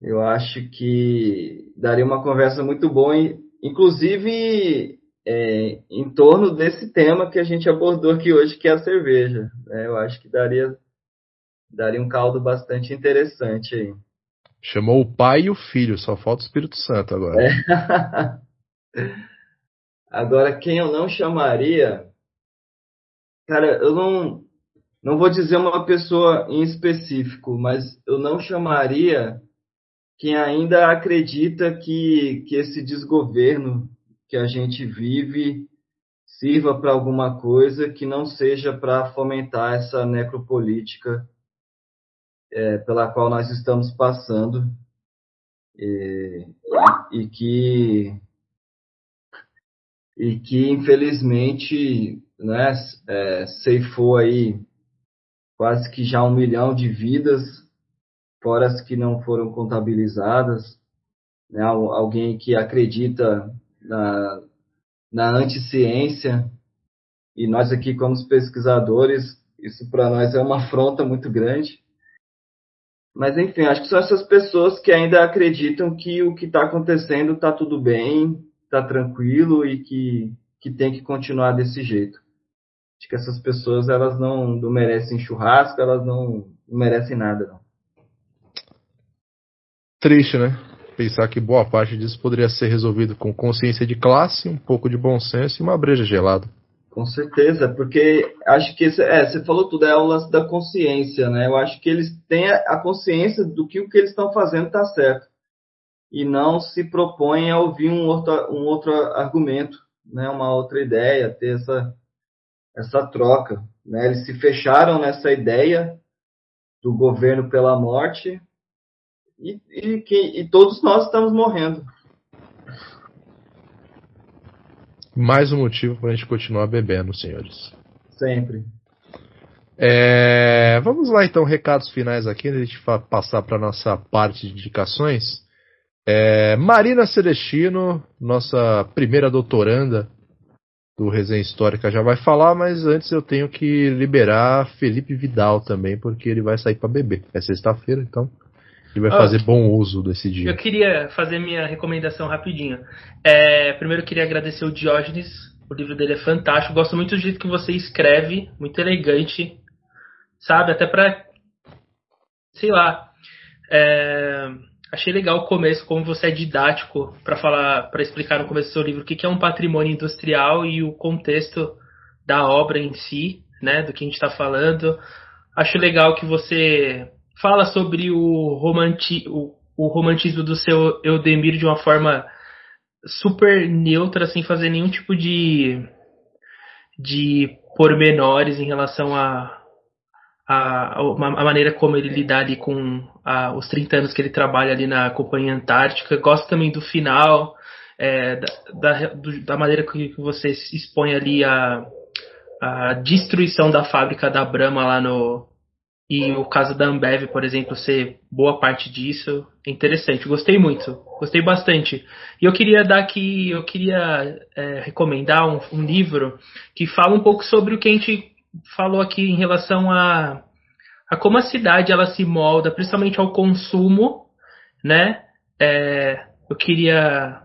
Eu acho que daria uma conversa muito boa, inclusive é, em torno desse tema que a gente abordou aqui hoje, que é a cerveja. É, eu acho que daria daria um caldo bastante interessante aí.
Chamou o pai e o filho, só falta o Espírito Santo agora.
É. [laughs] agora, quem eu não chamaria. Cara, eu não, não vou dizer uma pessoa em específico, mas eu não chamaria quem ainda acredita que, que esse desgoverno que a gente vive sirva para alguma coisa que não seja para fomentar essa necropolítica é, pela qual nós estamos passando e, e que e que infelizmente né, é, ceifou aí quase que já um milhão de vidas, fora as que não foram contabilizadas. Né, alguém que acredita na, na anticiência, e nós aqui como pesquisadores, isso para nós é uma afronta muito grande. Mas enfim, acho que são essas pessoas que ainda acreditam que o que está acontecendo está tudo bem, está tranquilo e que, que tem que continuar desse jeito. Acho que essas pessoas elas não, não merecem churrasco, elas não, não merecem nada. Não.
Triste, né? Pensar que boa parte disso poderia ser resolvido com consciência de classe, um pouco de bom senso e uma breja gelada.
Com certeza, porque acho que é, você falou tudo, é o lance da consciência, né? Eu acho que eles têm a consciência do que o que eles estão fazendo está certo e não se propõem a ouvir um outro, um outro argumento, né? Uma outra ideia, ter essa essa troca, né? Eles se fecharam nessa ideia do governo pela morte e, e, que, e todos nós estamos morrendo.
Mais um motivo para a gente continuar bebendo, senhores.
Sempre.
É, vamos lá então, recados finais aqui, a gente passar para nossa parte de indicações. É, Marina Celestino, nossa primeira doutoranda do Resenha Histórica, já vai falar, mas antes eu tenho que liberar Felipe Vidal também, porque ele vai sair para beber. É sexta-feira, então e vai oh, fazer bom uso desse dia.
Eu queria fazer minha recomendação rapidinho. É, primeiro eu queria agradecer o Diógenes, o livro dele é fantástico. Gosto muito do jeito que você escreve, muito elegante, sabe? Até pra. Sei lá. É, achei legal o começo, como você é didático para falar, para explicar no começo do seu livro o que é um patrimônio industrial e o contexto da obra em si, né? Do que a gente está falando. Acho legal que você fala sobre o, romanti o, o romantismo do seu Eudemir de uma forma super neutra, sem fazer nenhum tipo de, de pormenores em relação a, a, a, maneira como ele lidar ali com a, os 30 anos que ele trabalha ali na Companhia Antártica. Gosto também do final. é, da, da, do, da, maneira que você expõe ali a, a destruição da fábrica da Brahma lá no. E o caso da Ambev, por exemplo, ser boa parte disso. É interessante. Gostei muito. Gostei bastante. E eu queria dar aqui, eu queria é, recomendar um, um livro que fala um pouco sobre o que a gente falou aqui em relação a, a como a cidade ela se molda, principalmente ao consumo, né? É, eu queria.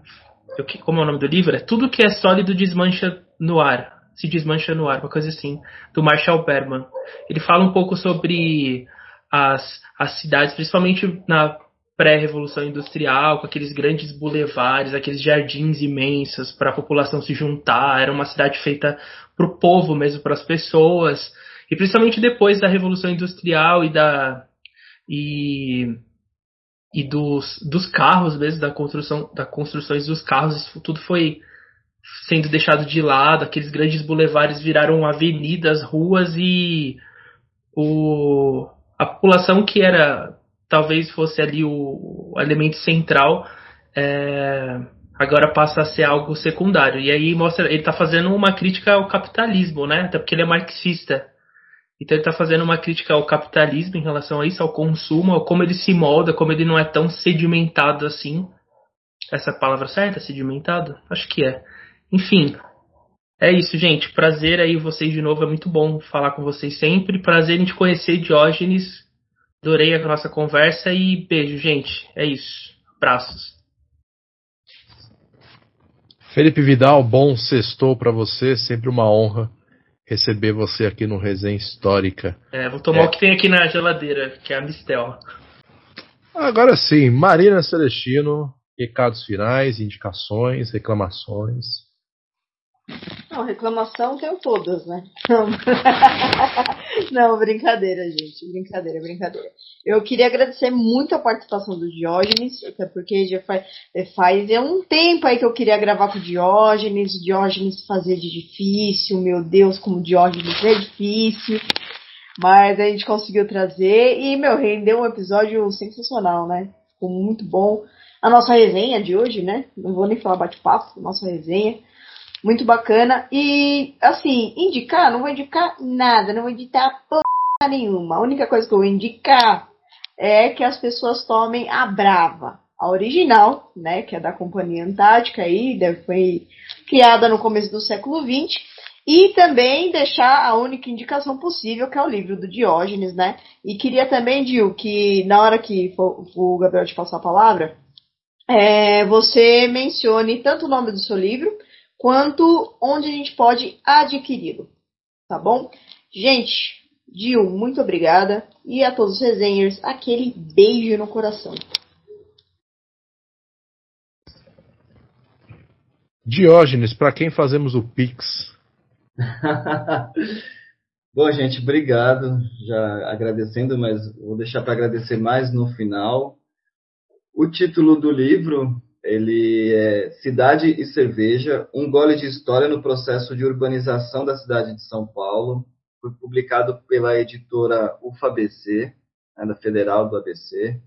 Eu, como é o nome do livro? É Tudo que é sólido desmancha no ar. Se desmancha no ar, uma coisa assim. Do Marshall Berman. Ele fala um pouco sobre as, as cidades, principalmente na pré-revolução industrial, com aqueles grandes bulevares, aqueles jardins imensos para a população se juntar. Era uma cidade feita para o povo mesmo, para as pessoas. E principalmente depois da revolução industrial e da e e dos, dos carros mesmo, da construção, da construções dos carros, isso tudo foi sendo deixado de lado, aqueles grandes bulevares viraram avenidas, ruas e o, a população que era talvez fosse ali o, o elemento central é, agora passa a ser algo secundário. E aí mostra, ele está fazendo uma crítica ao capitalismo, né? Até porque ele é marxista. Então ele está fazendo uma crítica ao capitalismo em relação a isso, ao consumo, ao como ele se molda, como ele não é tão sedimentado assim. Essa palavra certa? Sedimentado? Acho que é. Enfim, é isso, gente. Prazer aí vocês de novo. É muito bom falar com vocês sempre. Prazer em te conhecer, Diógenes. Adorei a nossa conversa e beijo, gente. É isso. Abraços.
Felipe Vidal, bom sextou para você. Sempre uma honra receber você aqui no Resenha Histórica.
É, vou tomar é. o que tem aqui na geladeira, que é a Mistel.
Agora sim, Marina Celestino, recados finais, indicações, reclamações.
Não, reclamação tenho todas, né? Não. [laughs] Não, brincadeira, gente. Brincadeira, brincadeira. Eu queria agradecer muito a participação do Diógenes, até porque já faz, é, faz é um tempo aí que eu queria gravar com o Diógenes, o Diógenes fazer de difícil, meu Deus, como o Diógenes é difícil. Mas a gente conseguiu trazer e, meu, rendeu um episódio sensacional, né? Ficou muito bom. A nossa resenha de hoje, né? Não vou nem falar bate-papo, nossa resenha muito bacana. E, assim, indicar, não vou indicar nada, não vou indicar porra nenhuma. A única coisa que eu vou indicar é que as pessoas tomem a Brava, a original, né, que é da Companhia Antártica aí, foi criada no começo do século XX. E também deixar a única indicação possível, que é o livro do Diógenes, né? E queria também, Dil, que na hora que for, o Gabriel te passar a palavra, é, você mencione tanto o nome do seu livro, quanto onde a gente pode adquiri-lo. Tá bom? Gente, Dil, muito obrigada. E a todos os resenhers, aquele beijo no coração.
Diógenes, para quem fazemos o Pix? [laughs]
Bom, gente, obrigado. Já agradecendo, mas vou deixar para agradecer mais no final. O título do livro ele é Cidade e Cerveja, um gole de história no processo de urbanização da cidade de São Paulo. Foi publicado pela editora UFABC, né, da Federal do ABC.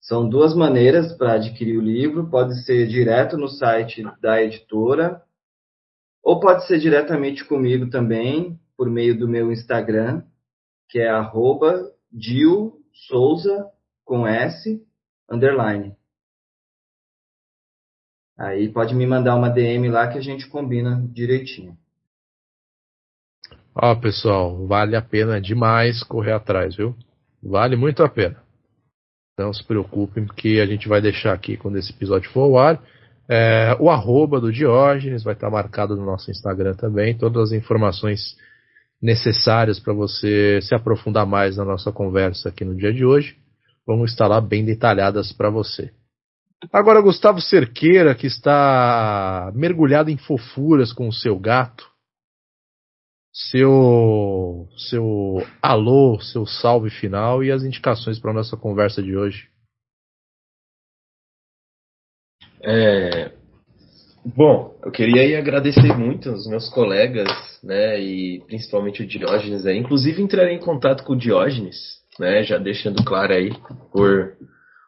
São duas maneiras para adquirir o livro. Pode ser direto no site da editora, ou pode ser diretamente comigo também, por meio do meu Instagram, que é arroba Souza, com S, underline. Aí pode me mandar uma DM lá que a gente combina direitinho.
Ó, pessoal, vale a pena demais correr atrás, viu? Vale muito a pena. Não se preocupem, que a gente vai deixar aqui quando esse episódio for ao ar. É, o arroba do Diógenes vai estar marcado no nosso Instagram também. Todas as informações necessárias para você se aprofundar mais na nossa conversa aqui no dia de hoje vão estar lá bem detalhadas para você. Agora, Gustavo Cerqueira, que está mergulhado em fofuras com o seu gato, seu, seu alô, seu salve final e as indicações para a nossa conversa de hoje.
É, bom, eu queria agradecer muito aos meus colegas, né, e principalmente o Diógenes aí. Inclusive, entrarei em contato com o Diógenes, né, já deixando claro aí, por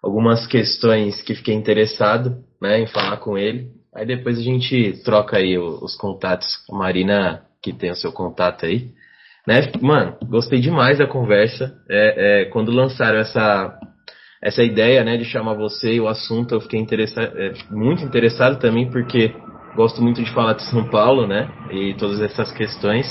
algumas questões que fiquei interessado né, em falar com ele. Aí depois a gente troca aí os contatos. A Marina, que tem o seu contato aí. Né? Mano, gostei demais da conversa. É, é, quando lançaram essa, essa ideia né, de chamar você e o assunto, eu fiquei interessado, é, muito interessado também, porque gosto muito de falar de São Paulo, né? E todas essas questões.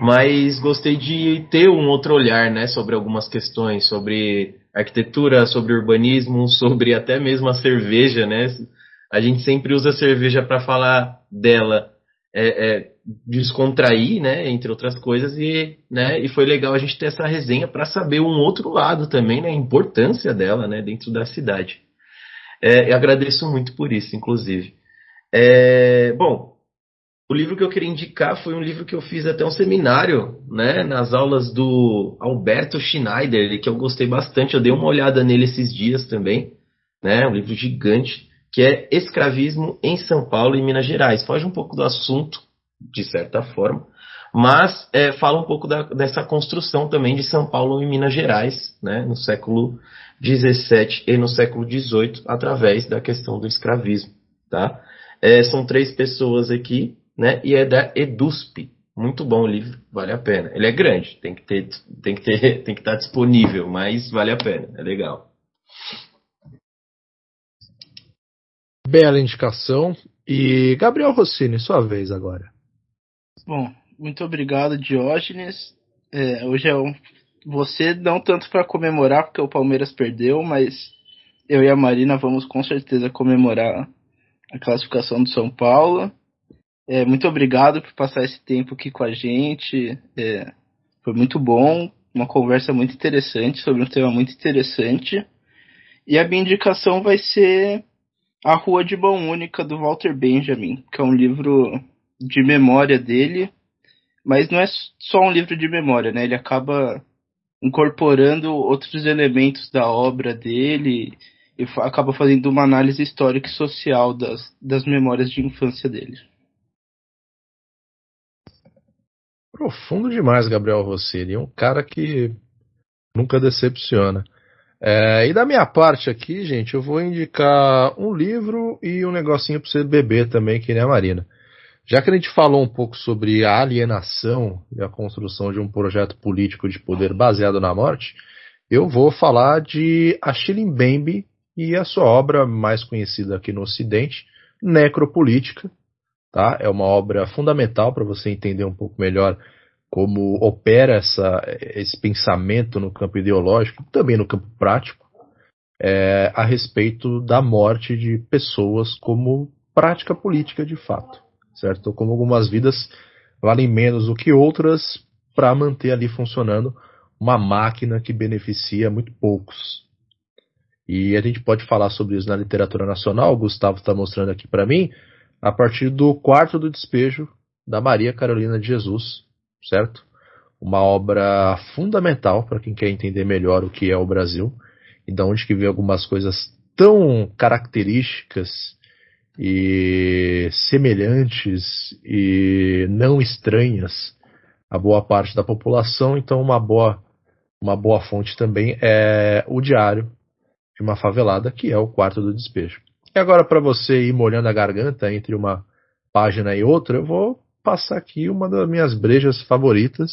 Mas gostei de ter um outro olhar, né, sobre algumas questões, sobre arquitetura, sobre urbanismo, [laughs] sobre até mesmo a cerveja, né? A gente sempre usa a cerveja para falar dela, é, é, descontrair, né, entre outras coisas, e, né, e foi legal a gente ter essa resenha para saber um outro lado também, né, a importância dela, né, dentro da cidade. É, eu agradeço muito por isso, inclusive. É, bom, o livro que eu queria indicar foi um livro que eu fiz até um seminário, né, nas aulas do Alberto Schneider, que eu gostei bastante. Eu dei uma olhada nele esses dias também, né, um livro gigante, que é Escravismo em São Paulo e Minas Gerais. Foge um pouco do assunto, de certa forma, mas é, fala um pouco da, dessa construção também de São Paulo e Minas Gerais, né, no século XVII e no século XVIII, através da questão do escravismo, tá? É, são três pessoas aqui, né? E é da EDUSP. Muito bom o livro, vale a pena. Ele é grande, tem que ter, tem que ter, [laughs] tem que estar disponível, mas vale a pena, é legal.
Bela indicação. E Gabriel Rossini, sua vez agora.
Bom, muito obrigado, Diógenes. É, hoje é um. Você não tanto para comemorar porque o Palmeiras perdeu, mas eu e a Marina vamos com certeza comemorar a classificação do São Paulo. É, muito obrigado por passar esse tempo aqui com a gente. É, foi muito bom, uma conversa muito interessante sobre um tema muito interessante. E a minha indicação vai ser A Rua de Mão Única do Walter Benjamin, que é um livro de memória dele, mas não é só um livro de memória, né? Ele acaba incorporando outros elementos da obra dele e acaba fazendo uma análise histórica e social das, das memórias de infância dele.
Profundo demais, Gabriel Rossini. Um cara que nunca decepciona. É, e da minha parte aqui, gente, eu vou indicar um livro e um negocinho para você beber também, que nem a Marina. Já que a gente falou um pouco sobre a alienação e a construção de um projeto político de poder baseado na morte, eu vou falar de Achille Mbembe e a sua obra mais conhecida aqui no Ocidente, Necropolítica. Tá? É uma obra fundamental para você entender um pouco melhor como opera essa, esse pensamento no campo ideológico, também no campo prático, é, a respeito da morte de pessoas como prática política de fato, certo? Como algumas vidas valem menos do que outras para manter ali funcionando uma máquina que beneficia muito poucos. E a gente pode falar sobre isso na literatura nacional, o Gustavo está mostrando aqui para mim, a partir do quarto do despejo da Maria Carolina de Jesus, certo? Uma obra fundamental para quem quer entender melhor o que é o Brasil e da onde que vem algumas coisas tão características e semelhantes e não estranhas a boa parte da população. Então, uma boa, uma boa fonte também é o diário de uma favelada, que é o quarto do despejo. E agora, para você ir molhando a garganta entre uma página e outra, eu vou passar aqui uma das minhas brejas favoritas,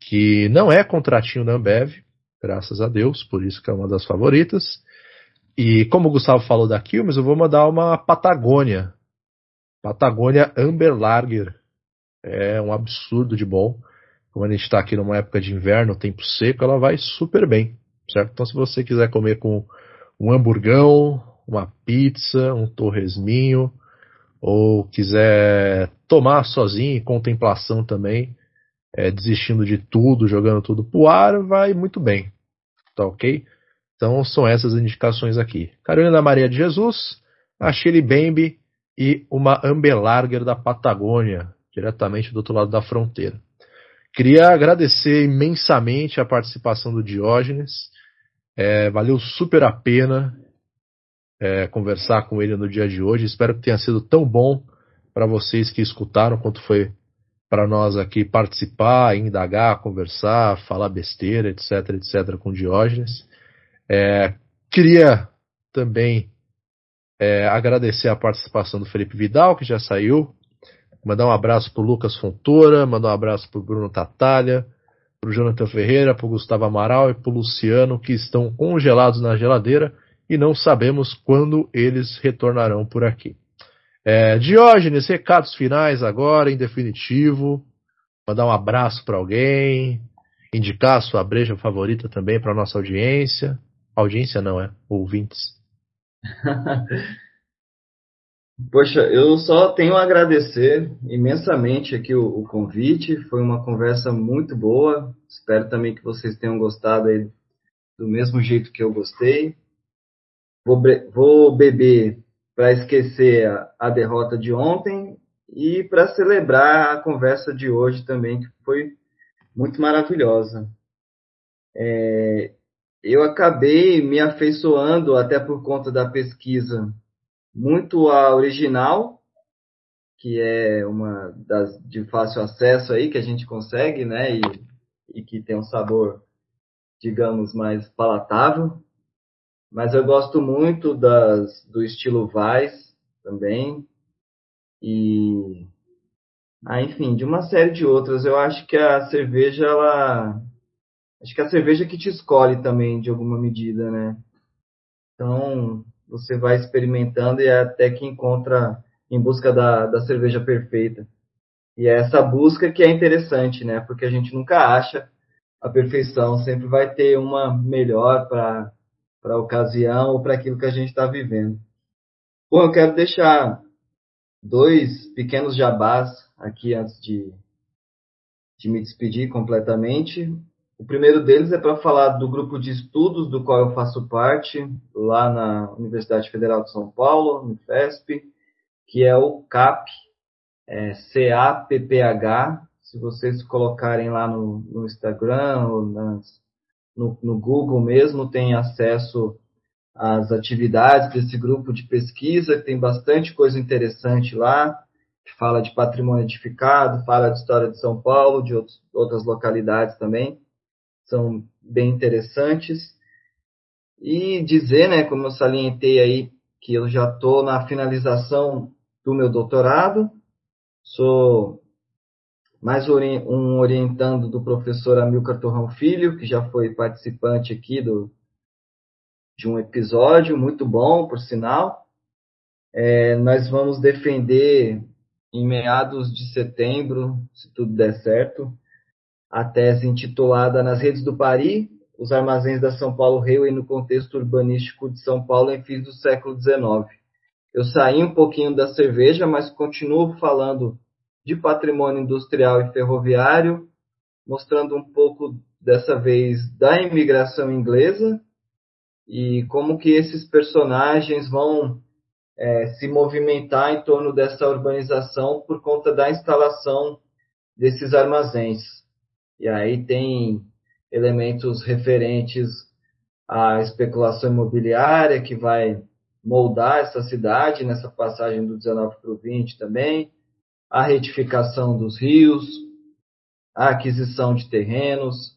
que não é contratinho da Ambev, graças a Deus, por isso que é uma das favoritas. E como o Gustavo falou da Quilmes, eu vou mandar uma Patagônia. Patagônia Amber Lager. É um absurdo de bom. Como a gente está aqui numa época de inverno, tempo seco, ela vai super bem, certo? Então se você quiser comer com um hamburgão, uma pizza, um torresminho, ou quiser tomar sozinho, em contemplação também, é, desistindo de tudo, jogando tudo pro ar, vai muito bem. Tá ok? Então são essas indicações aqui. Carolina Maria de Jesus, a Chile Bembe e uma Ambelarger da Patagônia, diretamente do outro lado da fronteira. Queria agradecer imensamente a participação do Diógenes. É, valeu super a pena é, conversar com ele no dia de hoje. Espero que tenha sido tão bom para vocês que escutaram quanto foi para nós aqui participar, indagar, conversar, falar besteira, etc, etc, com Diógenes. É, queria também É, agradecer a participação do Felipe Vidal, que já saiu. Mandar um abraço pro Lucas Fontoura, mandar um abraço pro Bruno Tatalha, pro Jonathan Ferreira, pro Gustavo Amaral e pro Luciano, que estão congelados na geladeira e não sabemos quando eles retornarão por aqui. É, Diógenes, recados finais agora, em definitivo. Mandar um abraço para alguém, indicar a sua breja favorita também para nossa audiência. Audiência não, é? Ouvintes. [laughs]
Poxa, eu só tenho a agradecer imensamente aqui o, o, convite. Foi uma conversa muito boa. Espero também que vocês tenham gostado aí do mesmo jeito que eu gostei. Vou, vou beber para esquecer a, a, derrota de ontem e para celebrar a conversa de hoje também, que foi muito maravilhosa. É, eu acabei me afeiçoando, até por conta da pesquisa, muito a original, que é uma das de fácil acesso aí que a gente consegue, né? E, e que tem um sabor, digamos, mais palatável. Mas eu gosto muito das, do estilo Vice também. E. Ah, enfim, de uma série de outras. Eu acho que a cerveja, ela. Acho que a cerveja que te escolhe também, de alguma medida, né? Então, você vai experimentando e é até que encontra em busca da, da cerveja perfeita. E é essa busca que é interessante, né? Porque a gente nunca acha a perfeição, sempre vai ter uma melhor para para a ocasião ou para aquilo que a gente está vivendo. Bom, eu quero deixar dois pequenos jabás aqui antes de, de me despedir completamente. O primeiro deles é para falar do grupo de estudos do qual eu faço parte, lá na Universidade Federal de São Paulo, no FESP, que é o CAP, é C-A-P-P-H. Se vocês colocarem lá no, no Instagram ou nas, no, no Google mesmo, tem acesso às atividades desse grupo de pesquisa, que tem bastante coisa interessante lá, que fala de patrimônio edificado, fala de história de São Paulo, de outros, outras localidades também, são bem interessantes. E dizer, né, como eu salientei aí, que eu já estou na finalização do meu doutorado, sou mais um orientando do professor Amilcar Torrão Filho, que já foi participante aqui do, de um episódio, muito bom, por sinal. É, nós vamos defender em meados de setembro, se tudo der certo, a tese intitulada Nas Redes do Pari, os armazéns da São Paulo Railway no contexto urbanístico de São Paulo em fins do século XIX. Eu saí um pouquinho da cerveja, mas continuo falando de patrimônio industrial e ferroviário, mostrando um pouco dessa vez da imigração inglesa e como que esses personagens vão é, se movimentar em torno dessa urbanização por conta da instalação desses armazéns. E aí tem elementos referentes à especulação imobiliária que vai moldar essa cidade nessa passagem do 19 para o 20 também a retificação dos rios, a aquisição de terrenos,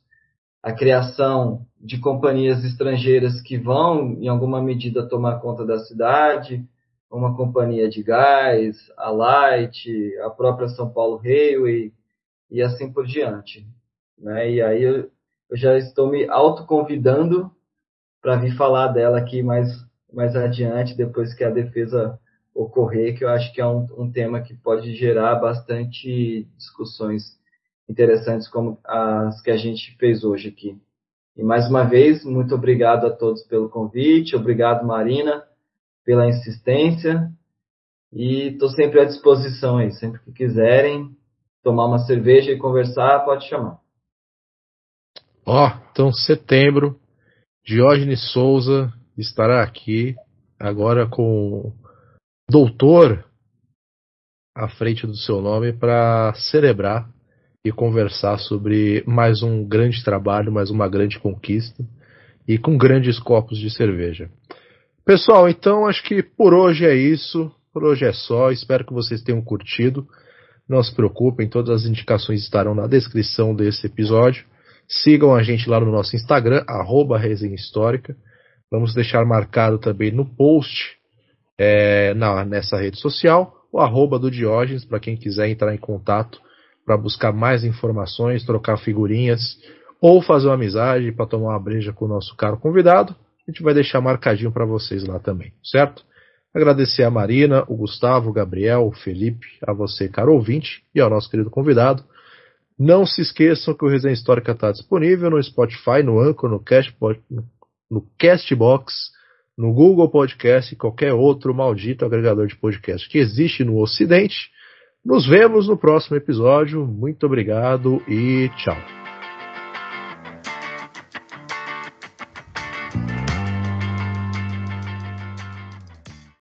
a criação de companhias estrangeiras que vão, em alguma medida, tomar conta da cidade, uma companhia de gás, a Light, a própria São Paulo Railway e assim por diante. Né? E aí eu, eu já estou me autoconvidando para vir falar dela aqui mais, mais adiante, depois que a defesa ocorrer, que eu acho que é um, um tema que pode gerar bastante discussões interessantes como as que a gente fez hoje aqui. E mais uma vez, muito obrigado a todos pelo convite, obrigado Marina pela insistência e estou sempre à disposição aí, sempre que quiserem tomar uma cerveja e conversar, pode chamar.
Ó, oh, então setembro, Diógenes Souza estará aqui agora com doutor à frente do seu nome para celebrar e conversar sobre mais um grande trabalho, mais uma grande conquista e com grandes copos de cerveja. Pessoal, então acho que por hoje é isso. Por hoje é só. Espero que vocês tenham curtido. Não se preocupem, todas as indicações estarão na descrição desse episódio. Sigam a gente lá no nosso Instagram, arroba Histórica. Vamos deixar marcado também no post é, na, nessa rede social, o arroba do Diógenes, para quem quiser entrar em contato para buscar mais informações, trocar figurinhas ou fazer uma amizade para tomar uma breja com o nosso caro convidado. A gente vai deixar marcadinho para vocês lá também, certo? Agradecer a Marina, o Gustavo, o Gabriel, o Felipe, a você, caro ouvinte, e ao nosso querido convidado. Não se esqueçam que o Resenha Histórica está disponível no Spotify, no Anchor, no, Cast, no Castbox, no Google Podcast e qualquer outro maldito agregador de podcast que existe no Ocidente. Nos vemos no próximo episódio. Muito obrigado e tchau.